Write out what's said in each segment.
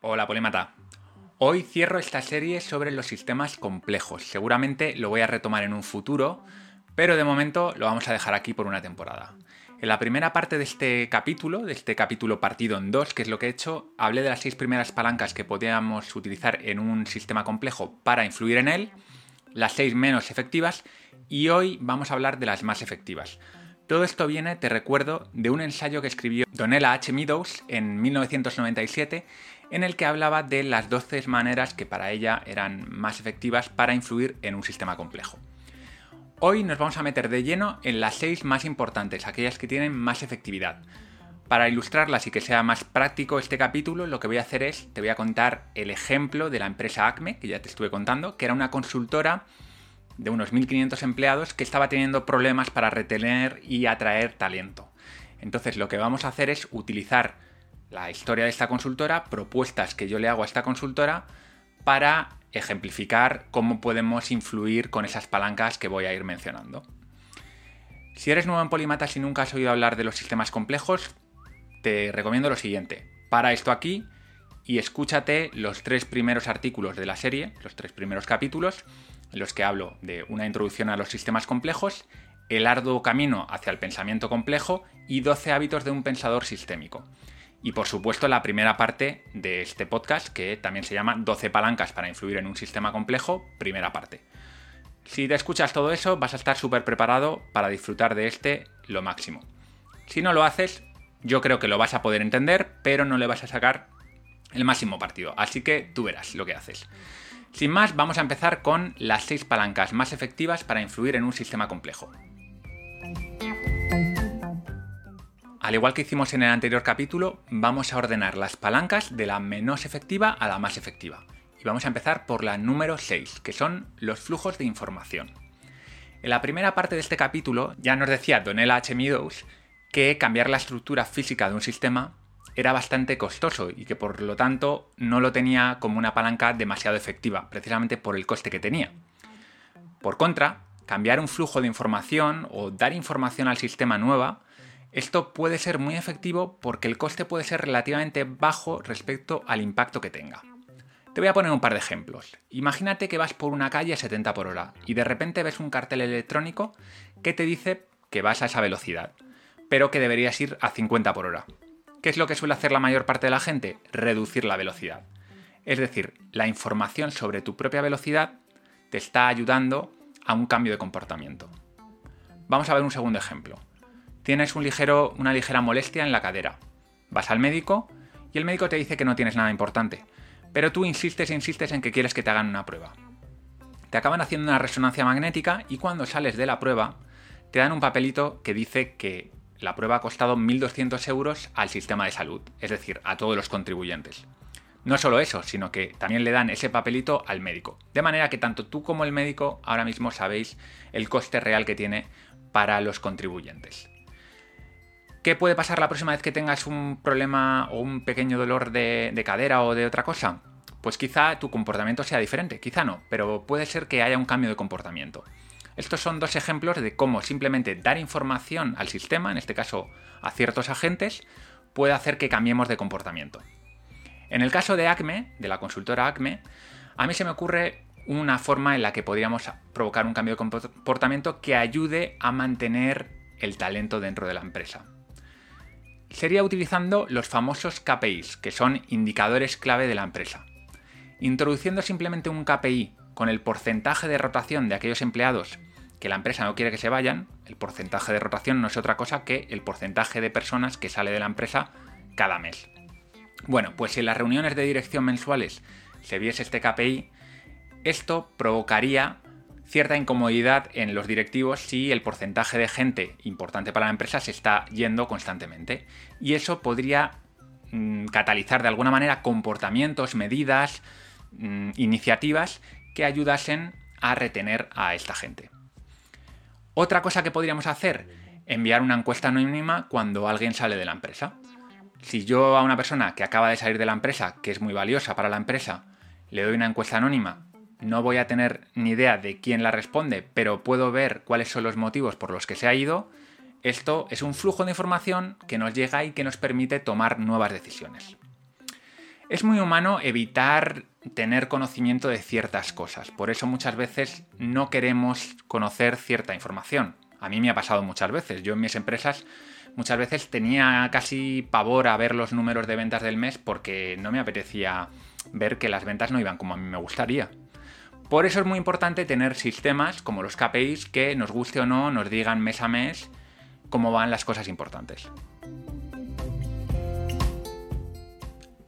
Hola, Polímata. Hoy cierro esta serie sobre los sistemas complejos. Seguramente lo voy a retomar en un futuro, pero de momento lo vamos a dejar aquí por una temporada. En la primera parte de este capítulo, de este capítulo partido en dos, que es lo que he hecho, hablé de las seis primeras palancas que podíamos utilizar en un sistema complejo para influir en él, las seis menos efectivas, y hoy vamos a hablar de las más efectivas. Todo esto viene, te recuerdo, de un ensayo que escribió Donella H. Meadows en 1997, en el que hablaba de las 12 maneras que para ella eran más efectivas para influir en un sistema complejo. Hoy nos vamos a meter de lleno en las 6 más importantes, aquellas que tienen más efectividad. Para ilustrarlas y que sea más práctico este capítulo, lo que voy a hacer es, te voy a contar el ejemplo de la empresa Acme, que ya te estuve contando, que era una consultora de unos 1.500 empleados que estaba teniendo problemas para retener y atraer talento. Entonces lo que vamos a hacer es utilizar la historia de esta consultora, propuestas que yo le hago a esta consultora para ejemplificar cómo podemos influir con esas palancas que voy a ir mencionando. Si eres nuevo en Polimatas y nunca has oído hablar de los sistemas complejos, te recomiendo lo siguiente. Para esto aquí y escúchate los tres primeros artículos de la serie, los tres primeros capítulos, en los que hablo de una introducción a los sistemas complejos, el arduo camino hacia el pensamiento complejo y 12 hábitos de un pensador sistémico. Y por supuesto la primera parte de este podcast, que también se llama 12 palancas para influir en un sistema complejo, primera parte. Si te escuchas todo eso, vas a estar súper preparado para disfrutar de este lo máximo. Si no lo haces, yo creo que lo vas a poder entender, pero no le vas a sacar el máximo partido. Así que tú verás lo que haces. Sin más, vamos a empezar con las seis palancas más efectivas para influir en un sistema complejo. Al igual que hicimos en el anterior capítulo, vamos a ordenar las palancas de la menos efectiva a la más efectiva. Y vamos a empezar por la número 6, que son los flujos de información. En la primera parte de este capítulo ya nos decía Donella H. Meadows que cambiar la estructura física de un sistema era bastante costoso y que por lo tanto no lo tenía como una palanca demasiado efectiva, precisamente por el coste que tenía. Por contra, cambiar un flujo de información o dar información al sistema nueva, esto puede ser muy efectivo porque el coste puede ser relativamente bajo respecto al impacto que tenga. Te voy a poner un par de ejemplos. Imagínate que vas por una calle a 70 por hora y de repente ves un cartel electrónico que te dice que vas a esa velocidad, pero que deberías ir a 50 por hora. ¿Qué es lo que suele hacer la mayor parte de la gente? Reducir la velocidad. Es decir, la información sobre tu propia velocidad te está ayudando a un cambio de comportamiento. Vamos a ver un segundo ejemplo. Tienes un ligero, una ligera molestia en la cadera. Vas al médico y el médico te dice que no tienes nada importante, pero tú insistes e insistes en que quieres que te hagan una prueba. Te acaban haciendo una resonancia magnética y cuando sales de la prueba te dan un papelito que dice que la prueba ha costado 1.200 euros al sistema de salud, es decir, a todos los contribuyentes. No solo eso, sino que también le dan ese papelito al médico. De manera que tanto tú como el médico ahora mismo sabéis el coste real que tiene para los contribuyentes. ¿Qué puede pasar la próxima vez que tengas un problema o un pequeño dolor de, de, cadera o de otra cosa? Pues quizá tu comportamiento sea diferente, quizá no, pero puede ser que haya un cambio de comportamiento. Estos son dos ejemplos de cómo simplemente dar información al sistema, en este caso a ciertos agentes, puede hacer que cambiemos de comportamiento. En el caso de Acme, de la consultora Acme, a mí se me ocurre una forma en la que podríamos provocar un cambio de comportamiento que ayude a mantener el talento dentro de la empresa. Sería utilizando los famosos KPIs, que son indicadores clave de la empresa. Introduciendo simplemente un KPI con el porcentaje de rotación de aquellos empleados que la empresa no quiere que se vayan, el porcentaje de rotación no es otra cosa que el porcentaje de personas que sale de la empresa cada mes. Bueno, pues si en las reuniones de dirección mensuales se viese este KPI, esto provocaría cierta incomodidad en los directivos si el porcentaje de gente importante para la empresa se está yendo constantemente. Y eso podría mmm, catalizar de alguna manera comportamientos, medidas, mmm, iniciativas que ayudasen a retener a esta gente. Otra cosa que podríamos hacer, enviar una encuesta anónima cuando alguien sale de la empresa. Si yo a una persona que acaba de salir de la empresa, que es muy valiosa para la empresa, le doy una encuesta anónima, no voy a tener ni idea de quién la responde, pero puedo ver cuáles son los motivos por los que se ha ido, esto es un flujo de información que nos llega y que nos permite tomar nuevas decisiones. Es muy humano evitar tener conocimiento de ciertas cosas, por eso muchas veces no queremos conocer cierta información. A mí me ha pasado muchas veces, yo en mis empresas muchas veces tenía casi pavor a ver los números de ventas del mes porque no me apetecía ver que las ventas no iban como a mí me gustaría. Por eso es muy importante tener sistemas como los KPIs que nos guste o no nos digan mes a mes cómo van las cosas importantes.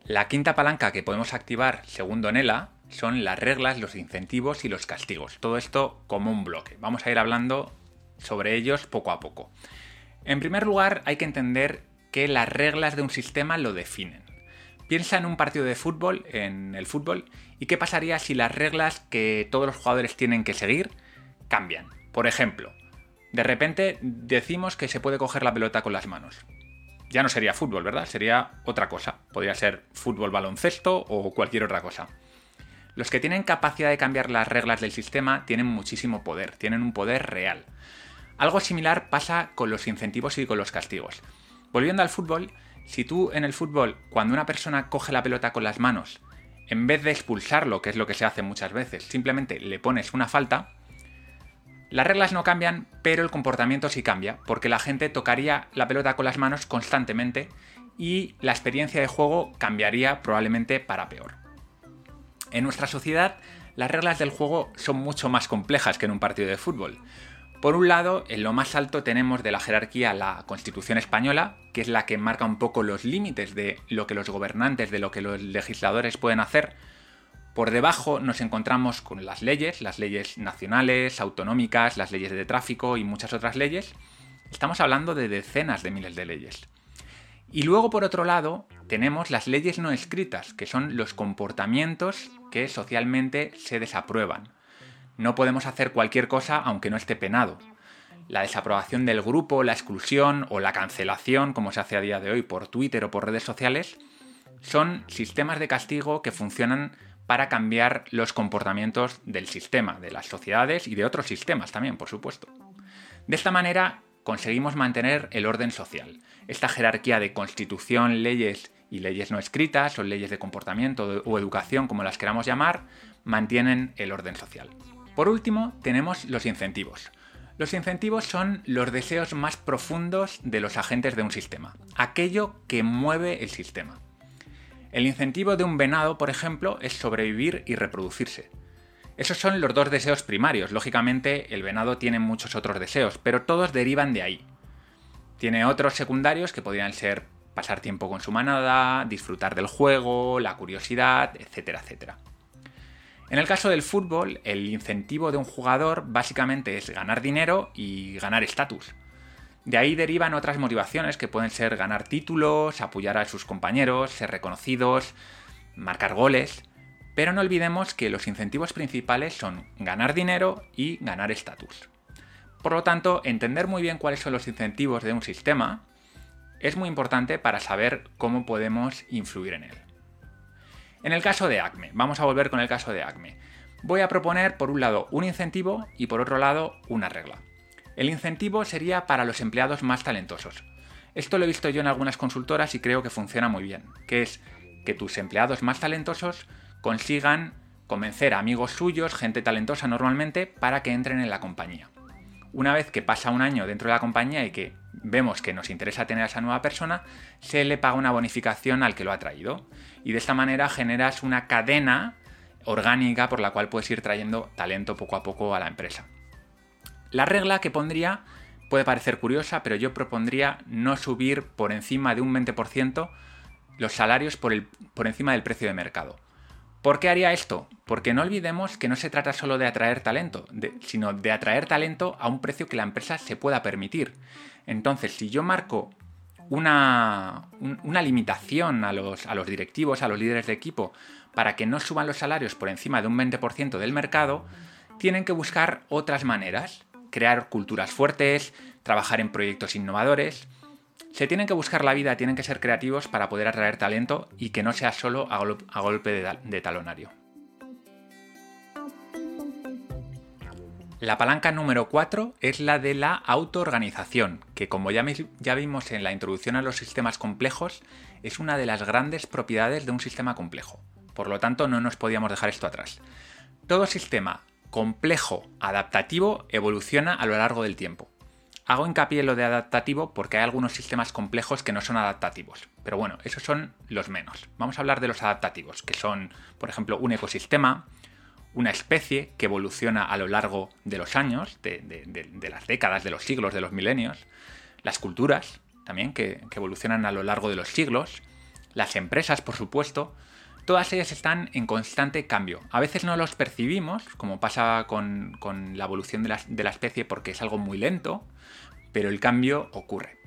La quinta palanca que podemos activar, según Donela, son las reglas, los incentivos y los castigos. Todo esto como un bloque. Vamos a ir hablando sobre ellos poco a poco. En primer lugar, hay que entender que las reglas de un sistema lo definen. Piensa en un partido de fútbol, en el fútbol, y qué pasaría si las reglas que todos los jugadores tienen que seguir cambian. Por ejemplo, de repente decimos que se puede coger la pelota con las manos. Ya no sería fútbol, ¿verdad? Sería otra cosa. Podría ser fútbol baloncesto o cualquier otra cosa. Los que tienen capacidad de cambiar las reglas del sistema tienen muchísimo poder, tienen un poder real. Algo similar pasa con los incentivos y con los castigos. Volviendo al fútbol, si tú en el fútbol, cuando una persona coge la pelota con las manos, en vez de expulsarlo, que es lo que se hace muchas veces, simplemente le pones una falta, las reglas no cambian, pero el comportamiento sí cambia, porque la gente tocaría la pelota con las manos constantemente y la experiencia de juego cambiaría probablemente para peor. En nuestra sociedad, las reglas del juego son mucho más complejas que en un partido de fútbol. Por un lado, en lo más alto tenemos de la jerarquía la Constitución española, que es la que marca un poco los límites de lo que los gobernantes, de lo que los legisladores pueden hacer, por debajo nos encontramos con las leyes, las leyes nacionales, autonómicas, las leyes de tráfico y muchas otras leyes. Estamos hablando de decenas de miles de leyes. Y luego, por otro lado, tenemos las leyes no escritas, que son los comportamientos que socialmente se desaprueban. No podemos hacer cualquier cosa aunque no esté penado. La desaprobación del grupo, la exclusión o la cancelación, como se hace a día de hoy por Twitter o por redes sociales, son sistemas de castigo que funcionan para cambiar los comportamientos del sistema, de las sociedades y de otros sistemas también, por supuesto. De esta manera conseguimos mantener el orden social, esta jerarquía de constitución, leyes y leyes no escritas o leyes de comportamiento o educación, como las queramos llamar, mantienen el orden social. Por último, tenemos los incentivos. Los incentivos son los deseos más profundos de los agentes de un sistema, aquello que mueve el sistema. El incentivo de un venado, por ejemplo, es sobrevivir y reproducirse. Esos son los dos deseos primarios. Lógicamente, el venado tiene muchos otros deseos, pero todos derivan de ahí. Tiene otros secundarios que podrían ser pasar tiempo con su manada, disfrutar del juego, la curiosidad, etcétera, etcétera. En el caso del fútbol, el incentivo de un jugador básicamente es ganar dinero y ganar estatus. De ahí derivan otras motivaciones que pueden ser ganar títulos, apoyar a sus compañeros, ser reconocidos, marcar goles. Pero no olvidemos que los incentivos principales son ganar dinero y ganar estatus. Por lo tanto, entender muy bien cuáles son los incentivos de un sistema es muy importante para saber cómo podemos influir en él. En el caso de ACME, vamos a volver con el caso de ACME. Voy a proponer por un lado un incentivo y por otro lado una regla. El incentivo sería para los empleados más talentosos. Esto lo he visto yo en algunas consultoras y creo que funciona muy bien, que es que tus empleados más talentosos consigan convencer a amigos suyos, gente talentosa normalmente, para que entren en la compañía. Una vez que pasa un año dentro de la compañía y que vemos que nos interesa tener a esa nueva persona, se le paga una bonificación al que lo ha traído. Y de esta manera generas una cadena orgánica por la cual puedes ir trayendo talento poco a poco a la empresa. La regla que pondría puede parecer curiosa, pero yo propondría no subir por encima de un 20% los salarios por, encima del precio de mercado. ¿Por qué haría esto? Porque no olvidemos que no se trata solo de atraer talento, sino de atraer talento a un precio que la empresa se pueda permitir. Entonces, si yo marco una, una limitación a los, a los directivos, a los líderes de equipo, para que no suban los salarios por encima de un 20% del mercado, tienen que buscar otras maneras crear culturas fuertes, trabajar en proyectos innovadores. Se tienen que buscar la vida, tienen que ser creativos para poder atraer talento y que no sea solo a, golpe de, talonario. La palanca número 4 es la de la autoorganización, que como ya, ya, vimos en la introducción a los sistemas complejos, es una de las grandes propiedades de un sistema complejo. Por lo tanto, no nos podíamos dejar esto atrás. Todo sistema complejo adaptativo evoluciona a lo largo del tiempo. Hago hincapié en lo de adaptativo porque hay algunos sistemas complejos que no son adaptativos. Pero bueno, esos son los menos. Vamos a hablar de los adaptativos, que son, por ejemplo, un ecosistema, una especie que evoluciona a lo largo de los años, de, las décadas, de los siglos, de los milenios, las culturas también, que, evolucionan a lo largo de los siglos, las empresas, por supuesto, todas ellas están en constante cambio. A veces no los percibimos, como pasa con, la evolución de la, especie, porque es algo muy lento, pero el cambio ocurre.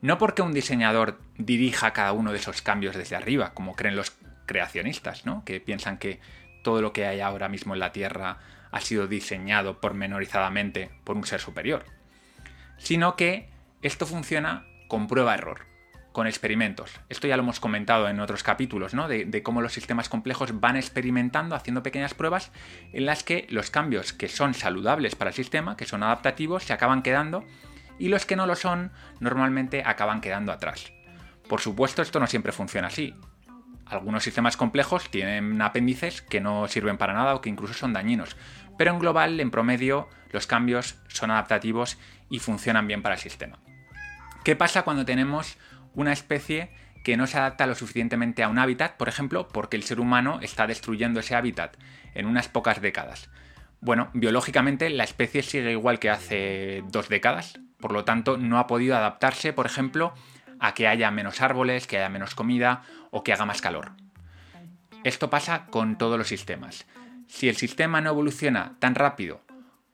No porque un diseñador dirija cada uno de esos cambios desde arriba, como creen los creacionistas, ¿no? que piensan que todo lo que hay ahora mismo en la Tierra ha sido diseñado pormenorizadamente por un ser superior, sino que esto funciona con prueba-error, con experimentos. Esto ya lo hemos comentado en otros capítulos, ¿no? De, de, cómo los sistemas complejos van experimentando, haciendo pequeñas pruebas en las que los cambios que son saludables para el sistema, que son adaptativos, se acaban quedando y los que no lo son normalmente acaban quedando atrás. Por supuesto, esto no siempre funciona así. Algunos sistemas complejos tienen apéndices que no sirven para nada o que incluso son dañinos, pero en global, en promedio, los cambios son adaptativos y funcionan bien para el sistema. ¿Qué pasa cuando tenemos una especie que no se adapta lo suficientemente a un hábitat, por ejemplo, porque el ser humano está destruyendo ese hábitat en unas pocas décadas? Bueno, biológicamente la especie sigue igual que hace dos décadas, por lo tanto no ha podido adaptarse, por ejemplo, a que haya menos árboles, que haya menos comida o que haga más calor. Esto pasa con todos los sistemas. Si el sistema no evoluciona tan rápido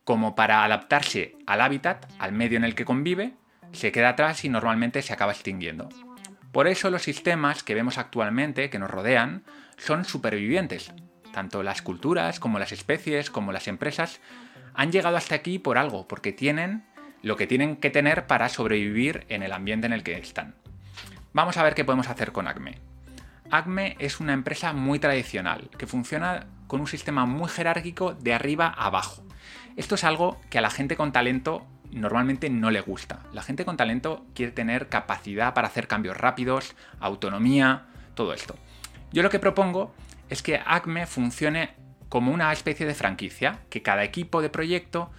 como para adaptarse al hábitat, al medio en el que convive, se queda atrás y normalmente se acaba extinguiendo. Por eso los sistemas que vemos actualmente, que nos rodean, son supervivientes. Tanto las culturas como las especies como las empresas han llegado hasta aquí por algo, porque tienen lo que tienen que tener para sobrevivir en el ambiente en el que están. Vamos a ver qué podemos hacer con Acme. Acme es una empresa muy tradicional, que funciona con un sistema muy jerárquico de arriba a abajo. Esto es algo que a la gente con talento normalmente no le gusta. La gente con talento quiere tener capacidad para hacer cambios rápidos, autonomía, todo esto. Yo lo que propongo es que Acme funcione como una especie de franquicia, que cada equipo de proyecto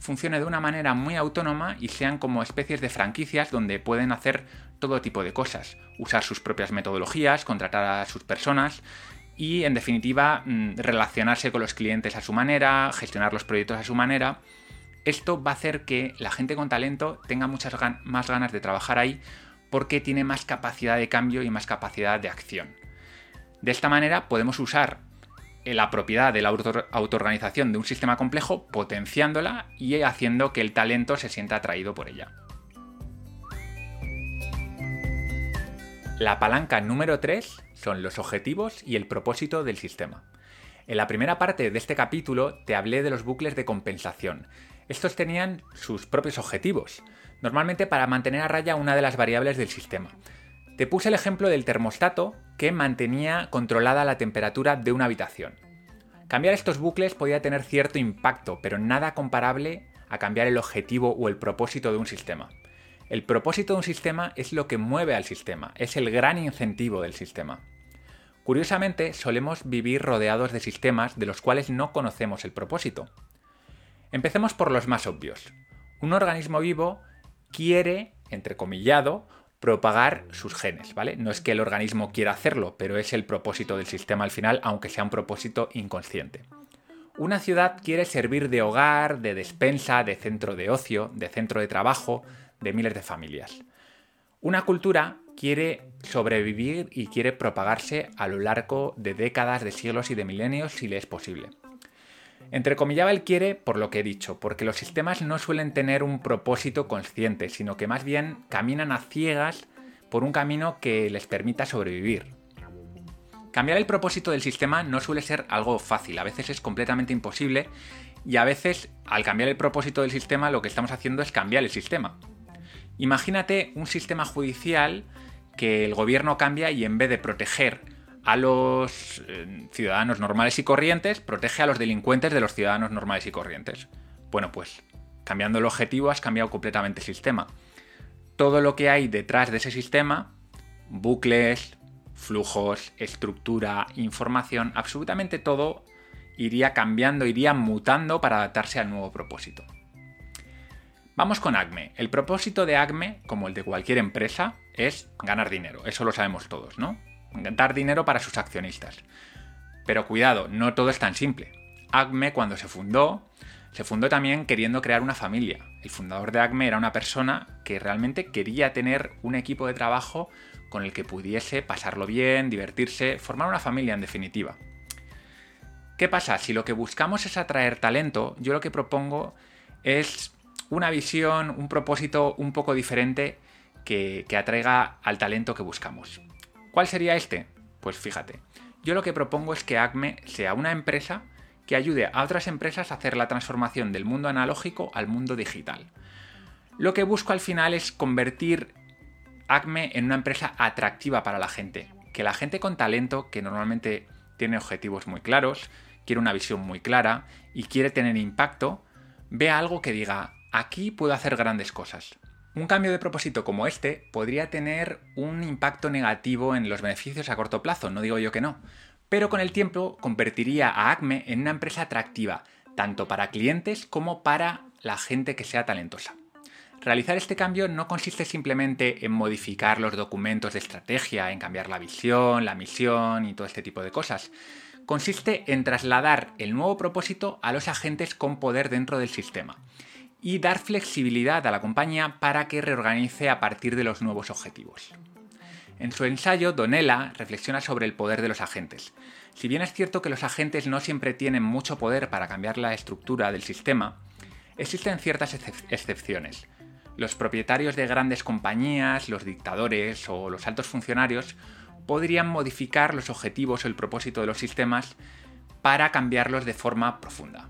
funcione de una manera muy autónoma y sean como especies de franquicias donde pueden hacer todo tipo de cosas, usar sus propias metodologías, contratar a sus personas y en definitiva mm, relacionarse con los clientes a su manera, gestionar los proyectos a su manera. Esto va a hacer que la gente con talento tenga muchas más ganas de trabajar ahí porque tiene más capacidad de cambio y más capacidad de acción. De esta manera podemos usar la propiedad de la autoorganización de un sistema complejo, potenciándola y haciendo que el talento se sienta atraído por ella. La palanca número 3 son los objetivos y el propósito del sistema. En la primera parte de este capítulo te hablé de los bucles de compensación. Estos tenían sus propios objetivos, normalmente para mantener a raya una de las variables del sistema. Te puse el ejemplo del termostato que mantenía controlada la temperatura de una habitación. Cambiar estos bucles podía tener cierto impacto, pero nada comparable a cambiar el objetivo o el propósito de un sistema. El propósito de un sistema es lo que mueve al sistema, es el gran incentivo del sistema. Curiosamente, solemos vivir rodeados de sistemas de los cuales no conocemos el propósito. Empecemos por los más obvios. Un organismo vivo quiere, entrecomillado, propagar sus genes, ¿vale? No es que el organismo quiera hacerlo, pero es el propósito del sistema al final, aunque sea un propósito inconsciente. Una ciudad quiere servir de hogar, de despensa, de centro de ocio, de centro de trabajo, de miles de familias. Una cultura quiere sobrevivir y quiere propagarse a lo largo de décadas, de siglos y de milenios si le es posible. Entrecomillaba el quiere por lo que he dicho, porque los sistemas no suelen tener un propósito consciente, sino que más bien caminan a ciegas por un camino que les permita sobrevivir. Cambiar el propósito del sistema no suele ser algo fácil, a veces es completamente imposible y a veces al cambiar el propósito del sistema lo que estamos haciendo es cambiar el sistema. Imagínate un sistema judicial que el gobierno cambia y en vez de proteger a los eh, ciudadanos normales y corrientes, protege a los delincuentes de los ciudadanos normales y corrientes. Bueno, pues cambiando el objetivo has cambiado completamente el sistema. Todo lo que hay detrás de ese sistema bucles, flujos, estructura, información, absolutamente todo iría cambiando, iría mutando para adaptarse al nuevo propósito. Vamos con ACME. El propósito de ACME, como el de cualquier empresa, es ganar dinero. Eso lo sabemos todos, ¿no? Dar dinero para sus accionistas. Pero cuidado, no todo es tan simple. ACME cuando se fundó, se fundó también queriendo crear una familia. El fundador de ACME era una persona que realmente quería tener un equipo de trabajo con el que pudiese pasarlo bien, divertirse, formar una familia en definitiva. ¿Qué pasa? Si lo que buscamos es atraer talento, yo lo que propongo es una visión, un propósito un poco diferente que, atraiga al talento que buscamos. ¿Cuál sería este? Pues fíjate, yo lo que propongo es que ACME sea una empresa que ayude a otras empresas a hacer la transformación del mundo analógico al mundo digital. Lo que busco al final es convertir ACME en una empresa atractiva para la gente, que la gente con talento, que normalmente tiene objetivos muy claros, quiere una visión muy clara y quiere tener impacto, vea algo que diga, aquí puedo hacer grandes cosas. Un cambio de propósito como este podría tener un impacto negativo en los beneficios a corto plazo, no digo yo que no, pero con el tiempo convertiría a Acme en una empresa atractiva, tanto para clientes como para la gente que sea talentosa. Realizar este cambio no consiste simplemente en modificar los documentos de estrategia, en cambiar la visión, la misión y todo este tipo de cosas. Consiste en trasladar el nuevo propósito a los agentes con poder dentro del sistema y dar flexibilidad a la compañía para que reorganice a partir de los nuevos objetivos. En su ensayo, Donella reflexiona sobre el poder de los agentes. Si bien es cierto que los agentes no siempre tienen mucho poder para cambiar la estructura del sistema, existen ciertas excepciones. Los propietarios de grandes compañías, los dictadores o los altos funcionarios podrían modificar los objetivos o el propósito de los sistemas para cambiarlos de forma profunda.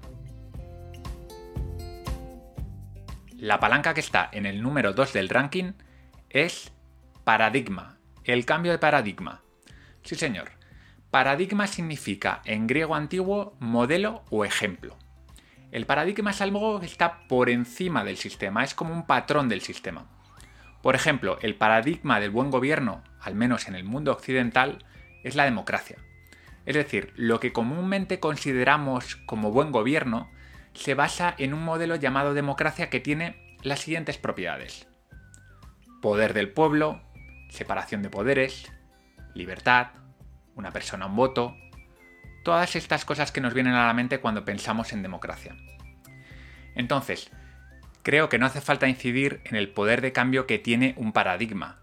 La palanca que está en el número 2 del ranking es paradigma, el cambio de paradigma. Sí, señor. Paradigma significa en griego antiguo modelo o ejemplo. El paradigma es algo que está por encima del sistema, es como un patrón del sistema. Por ejemplo, el paradigma del buen gobierno, al menos en el mundo occidental, es la democracia. Es decir, lo que comúnmente consideramos como buen gobierno se basa en un modelo llamado democracia que tiene las siguientes propiedades. Poder del pueblo, separación de poderes, libertad, una persona un voto, todas estas cosas que nos vienen a la mente cuando pensamos en democracia. Entonces, creo que no hace falta incidir en el poder de cambio que tiene un paradigma.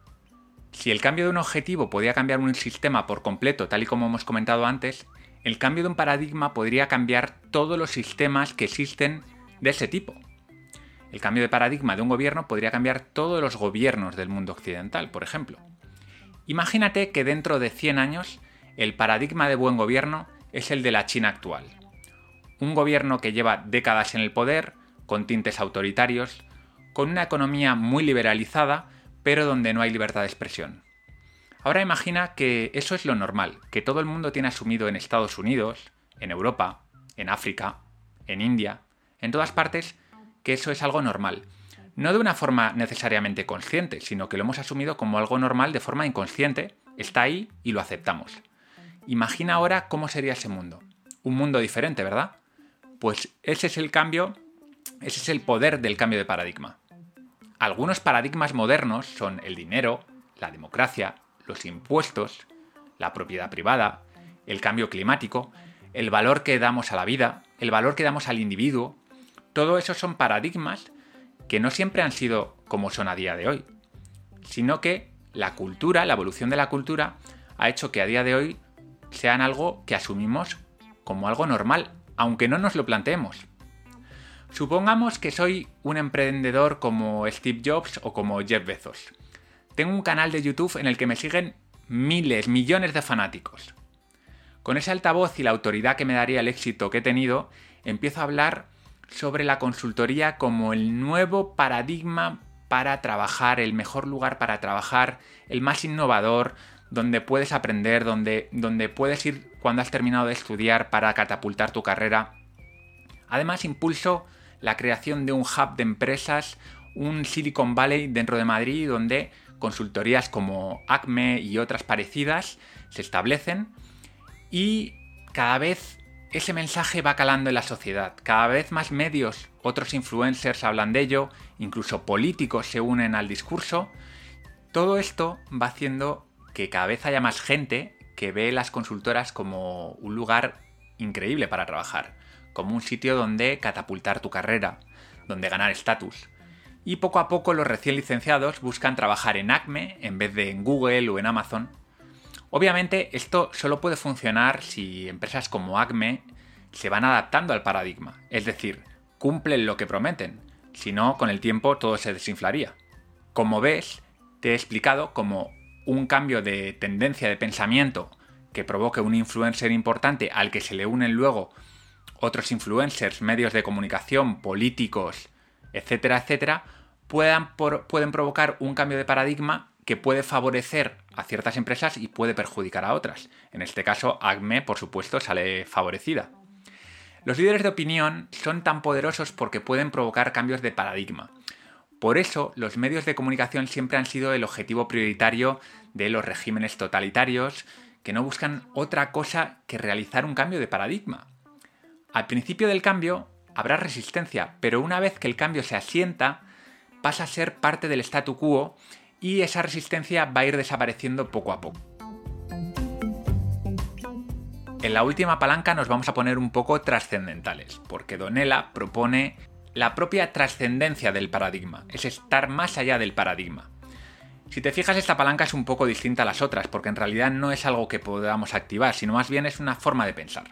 Si el cambio de un objetivo podía cambiar un sistema por completo, tal y como hemos comentado antes, el cambio de un paradigma podría cambiar todos los sistemas que existen de ese tipo. El cambio de paradigma de un gobierno podría cambiar todos los gobiernos del mundo occidental, por ejemplo. Imagínate que dentro de 100 años el paradigma de buen gobierno es el de la China actual. Un gobierno que lleva décadas en el poder, con tintes autoritarios, con una economía muy liberalizada, pero donde no hay libertad de expresión. Ahora imagina que eso es lo normal, que todo el mundo tiene asumido en Estados Unidos, en Europa, en África, en India, en todas partes, que eso es algo normal. No de una forma necesariamente consciente, sino que lo hemos asumido como algo normal de forma inconsciente, está ahí y lo aceptamos. Imagina ahora cómo sería ese mundo. Un mundo diferente, ¿verdad? Pues ese es el cambio, ese es el poder del cambio de paradigma. Algunos paradigmas modernos son el dinero, la democracia, los impuestos, la propiedad privada, el cambio climático, el valor que damos a la vida, el valor que damos al individuo, todo eso son paradigmas que no siempre han sido como son a día de hoy, sino que la cultura, la evolución de la cultura, ha hecho que a día de hoy sean algo que asumimos como algo normal, aunque no nos lo planteemos. Supongamos que soy un emprendedor como Steve Jobs o como Jeff Bezos tengo un canal de YouTube en el que me siguen miles, millones de fanáticos. Con ese altavoz y la autoridad que me daría el éxito que he tenido, empiezo a hablar sobre la consultoría como el nuevo paradigma para trabajar, el mejor lugar para trabajar, el más innovador, donde puedes aprender, donde, donde puedes ir cuando has terminado de estudiar para catapultar tu carrera. Además, impulso la creación de un hub de empresas, un Silicon Valley dentro de Madrid, donde consultorías como Acme y otras parecidas se establecen y cada vez ese mensaje va calando en la sociedad. Cada vez más medios, otros influencers hablan de ello, incluso políticos se unen al discurso. Todo esto va haciendo que cada vez haya más gente que ve las consultoras como un lugar increíble para trabajar, como un sitio donde catapultar tu carrera, donde ganar estatus. Y poco a poco los recién licenciados buscan trabajar en Acme en vez de en Google o en Amazon. Obviamente esto solo puede funcionar si empresas como Acme se van adaptando al paradigma, es decir, cumplen lo que prometen, si no, con el tiempo todo se desinflaría. Como ves, te he explicado cómo un cambio de tendencia de pensamiento que provoque un influencer importante al que se le unen luego otros influencers, medios de comunicación, políticos, etcétera, etcétera, puedan pueden provocar un cambio de paradigma que puede favorecer a ciertas empresas y puede perjudicar a otras. En este caso, ACME, por supuesto, sale favorecida. Los líderes de opinión son tan poderosos porque pueden provocar cambios de paradigma. Por eso, los medios de comunicación siempre han sido el objetivo prioritario de los regímenes totalitarios, que no buscan otra cosa que realizar un cambio de paradigma. Al principio del cambio habrá resistencia, pero una vez que el cambio se asienta, pasa a ser parte del statu quo y esa resistencia va a ir desapareciendo poco a poco. En la última palanca nos vamos a poner un poco trascendentales, porque Donella propone la propia trascendencia del paradigma, es estar más allá del paradigma. Si te fijas, esta palanca es un poco distinta a las otras, porque en realidad no es algo que podamos activar, sino más bien es una forma de pensar.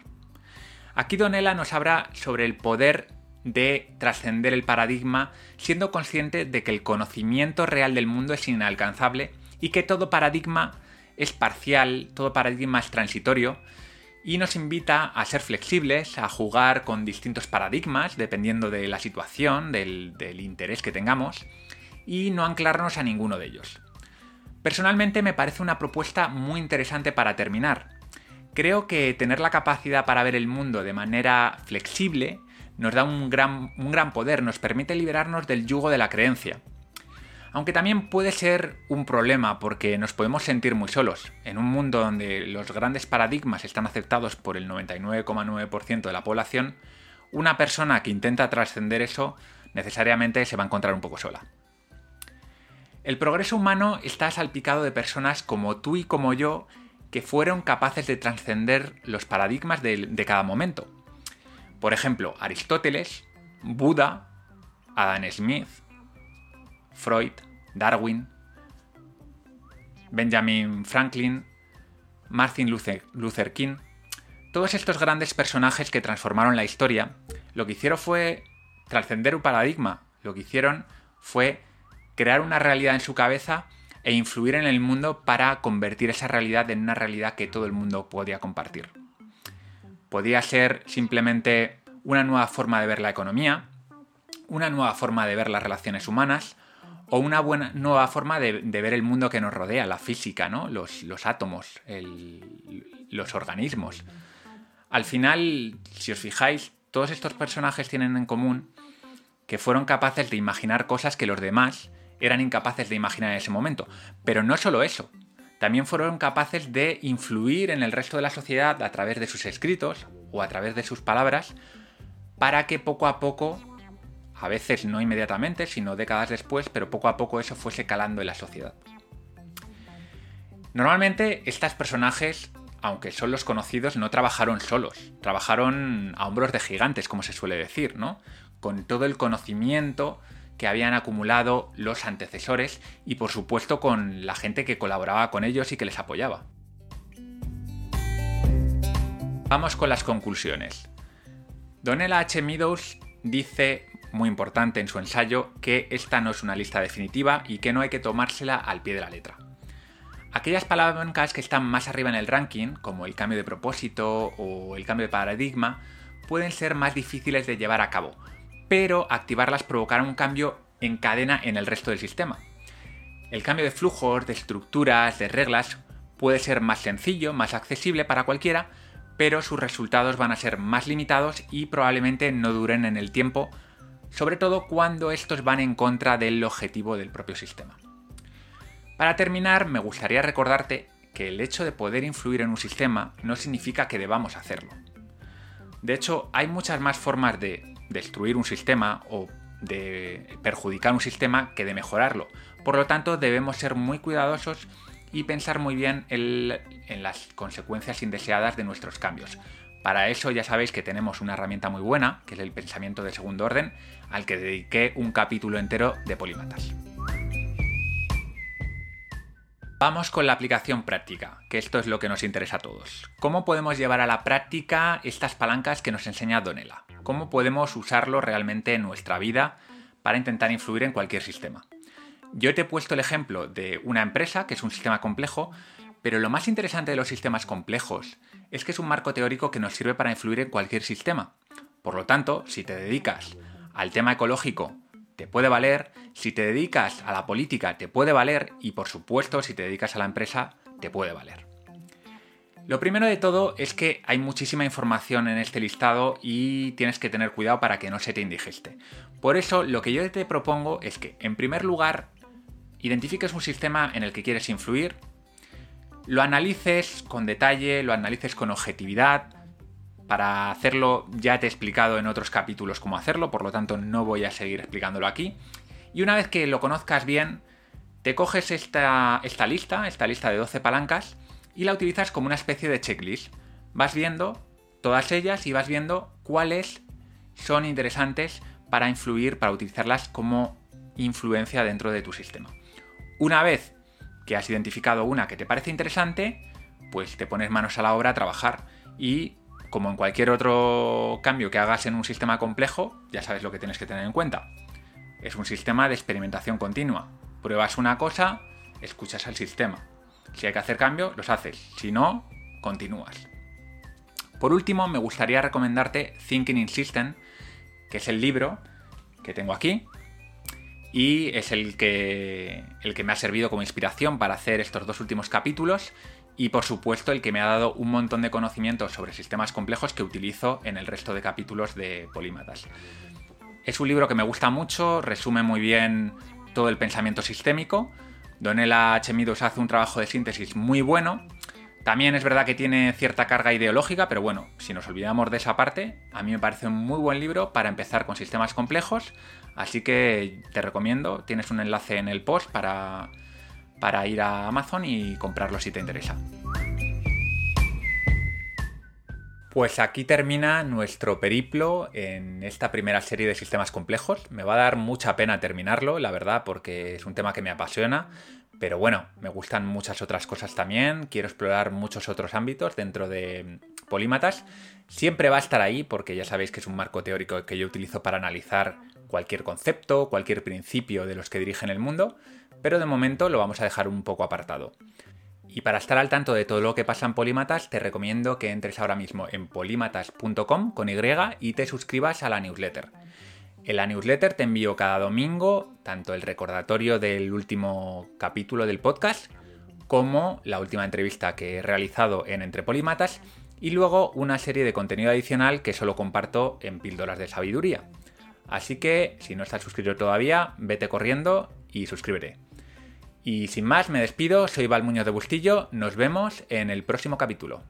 Aquí Donella nos habla sobre el poder de trascender el paradigma, siendo consciente de que el conocimiento real del mundo es inalcanzable y que todo paradigma es parcial, todo paradigma es transitorio, y nos invita a ser flexibles, a jugar con distintos paradigmas dependiendo de la situación, del, interés que tengamos, y no anclarnos a ninguno de ellos. Personalmente me parece una propuesta muy interesante para terminar. Creo que tener la capacidad para ver el mundo de manera flexible nos da un gran, un gran poder, nos permite liberarnos del yugo de la creencia. Aunque también puede ser un problema porque nos podemos sentir muy solos. En un mundo donde los grandes paradigmas están aceptados por el 99,9% de la población, una persona que intenta trascender eso necesariamente se va a encontrar un poco sola. El progreso humano está salpicado de personas como tú y como yo que fueron capaces de trascender los paradigmas de, de cada momento. Por ejemplo, Aristóteles, Buda, Adam Smith, Freud, Darwin, Benjamin Franklin, Martin Luther, King, todos estos grandes personajes que transformaron la historia, lo que hicieron fue trascender un paradigma, lo que hicieron fue crear una realidad en su cabeza e influir en el mundo para convertir esa realidad en una realidad que todo el mundo podía compartir. Podía ser simplemente una nueva forma de ver la economía, una nueva forma de ver las relaciones humanas, o una buena nueva forma de, ver el mundo que nos rodea, la física, ¿no? los, átomos, los organismos. Al final, si os fijáis, todos estos personajes tienen en común que fueron capaces de imaginar cosas que los demás eran incapaces de imaginar en ese momento. Pero no solo eso, también fueron capaces de influir en el resto de la sociedad a través de sus escritos o a través de sus palabras para que poco a poco a veces no inmediatamente, sino décadas después, pero poco a poco eso fuese calando en la sociedad. Normalmente estos personajes, aunque son los conocidos, no trabajaron solos, trabajaron a hombros de gigantes, como se suele decir, ¿no? Con todo el conocimiento que habían acumulado los antecesores y por supuesto con la gente que colaboraba con ellos y que les apoyaba. Vamos con las conclusiones. Donella H. Meadows dice muy importante en su ensayo que esta no es una lista definitiva y que no hay que tomársela al pie de la letra. Aquellas palancas que están más arriba en el ranking, como el cambio de propósito o el cambio de paradigma, pueden ser más difíciles de llevar a cabo, pero activarlas provocará un cambio en cadena en el resto del sistema. El cambio de flujos, de estructuras, de reglas puede ser más sencillo, más accesible para cualquiera, pero sus resultados van a ser más limitados y probablemente no duren en el tiempo sobre todo cuando estos van en contra del objetivo del propio sistema. Para terminar, me gustaría recordarte que el hecho de poder influir en un sistema no significa que debamos hacerlo. De hecho, hay muchas más formas de destruir un sistema o de perjudicar un sistema que de mejorarlo. Por lo tanto, debemos ser muy cuidadosos y pensar muy bien en, las consecuencias indeseadas de nuestros cambios. Para eso ya sabéis que tenemos una herramienta muy buena, que es el pensamiento de segundo orden, al que dediqué un capítulo entero de polímatas. Vamos con la aplicación práctica, que esto es lo que nos interesa a todos. ¿Cómo podemos llevar a la práctica estas palancas que nos enseña Donela? ¿Cómo podemos usarlo realmente en nuestra vida para intentar influir en cualquier sistema? Yo te he puesto el ejemplo de una empresa, que es un sistema complejo, pero lo más interesante de los sistemas complejos es que es un marco teórico que nos sirve para influir en cualquier sistema. Por lo tanto, si te dedicas al tema ecológico, te puede valer, si te dedicas a la política, te puede valer y por supuesto, si te dedicas a la empresa, te puede valer. Lo primero de todo es que hay muchísima información en este listado y tienes que tener cuidado para que no se te indigeste. Por eso lo que yo te propongo es que, en primer lugar, identifiques un sistema en el que quieres influir, lo analices con detalle, lo analices con objetividad. Para hacerlo ya te he explicado en otros capítulos cómo hacerlo, por lo tanto no voy a seguir explicándolo aquí. Y una vez que lo conozcas bien, te coges esta, esta lista, esta lista de 12 palancas, y la utilizas como una especie de checklist. Vas viendo todas ellas y vas viendo cuáles son interesantes para influir, para utilizarlas como influencia dentro de tu sistema. Una vez que has identificado una que te parece interesante, pues te pones manos a la obra a trabajar y como en cualquier otro cambio que hagas en un sistema complejo, ya sabes lo que tienes que tener en cuenta. Es un sistema de experimentación continua. Pruebas una cosa, escuchas al sistema. Si hay que hacer cambio, los haces. Si no, continúas. Por último, me gustaría recomendarte Thinking in System, que es el libro que tengo aquí, y es el que, el que me ha servido como inspiración para hacer estos dos últimos capítulos y por supuesto el que me ha dado un montón de conocimientos sobre sistemas complejos que utilizo en el resto de capítulos de Polímatas. Es un libro que me gusta mucho, resume muy bien todo el pensamiento sistémico. Donela Chemidos hace un trabajo de síntesis muy bueno. También es verdad que tiene cierta carga ideológica, pero bueno, si nos olvidamos de esa parte, a mí me parece un muy buen libro para empezar con sistemas complejos Así que te recomiendo, tienes un enlace en el post para, para ir a Amazon y comprarlo si te interesa. Pues aquí termina nuestro periplo en esta primera serie de sistemas complejos. Me va a dar mucha pena terminarlo, la verdad, porque es un tema que me apasiona. Pero bueno, me gustan muchas otras cosas también. Quiero explorar muchos otros ámbitos dentro de polímatas. Siempre va a estar ahí, porque ya sabéis que es un marco teórico que yo utilizo para analizar cualquier concepto, cualquier principio de los que dirigen el mundo, pero de momento lo vamos a dejar un poco apartado. Y para estar al tanto de todo lo que pasa en Polímatas, te recomiendo que entres ahora mismo en polímatas.com con Y y te suscribas a la newsletter. En la newsletter te envío cada domingo tanto el recordatorio del último capítulo del podcast como la última entrevista que he realizado en Entre Polímatas y luego una serie de contenido adicional que solo comparto en píldoras de sabiduría. Así que si no estás suscrito todavía, vete corriendo y suscríbete. Y sin más, me despido, soy Val Muñoz de Bustillo, nos vemos en el próximo capítulo.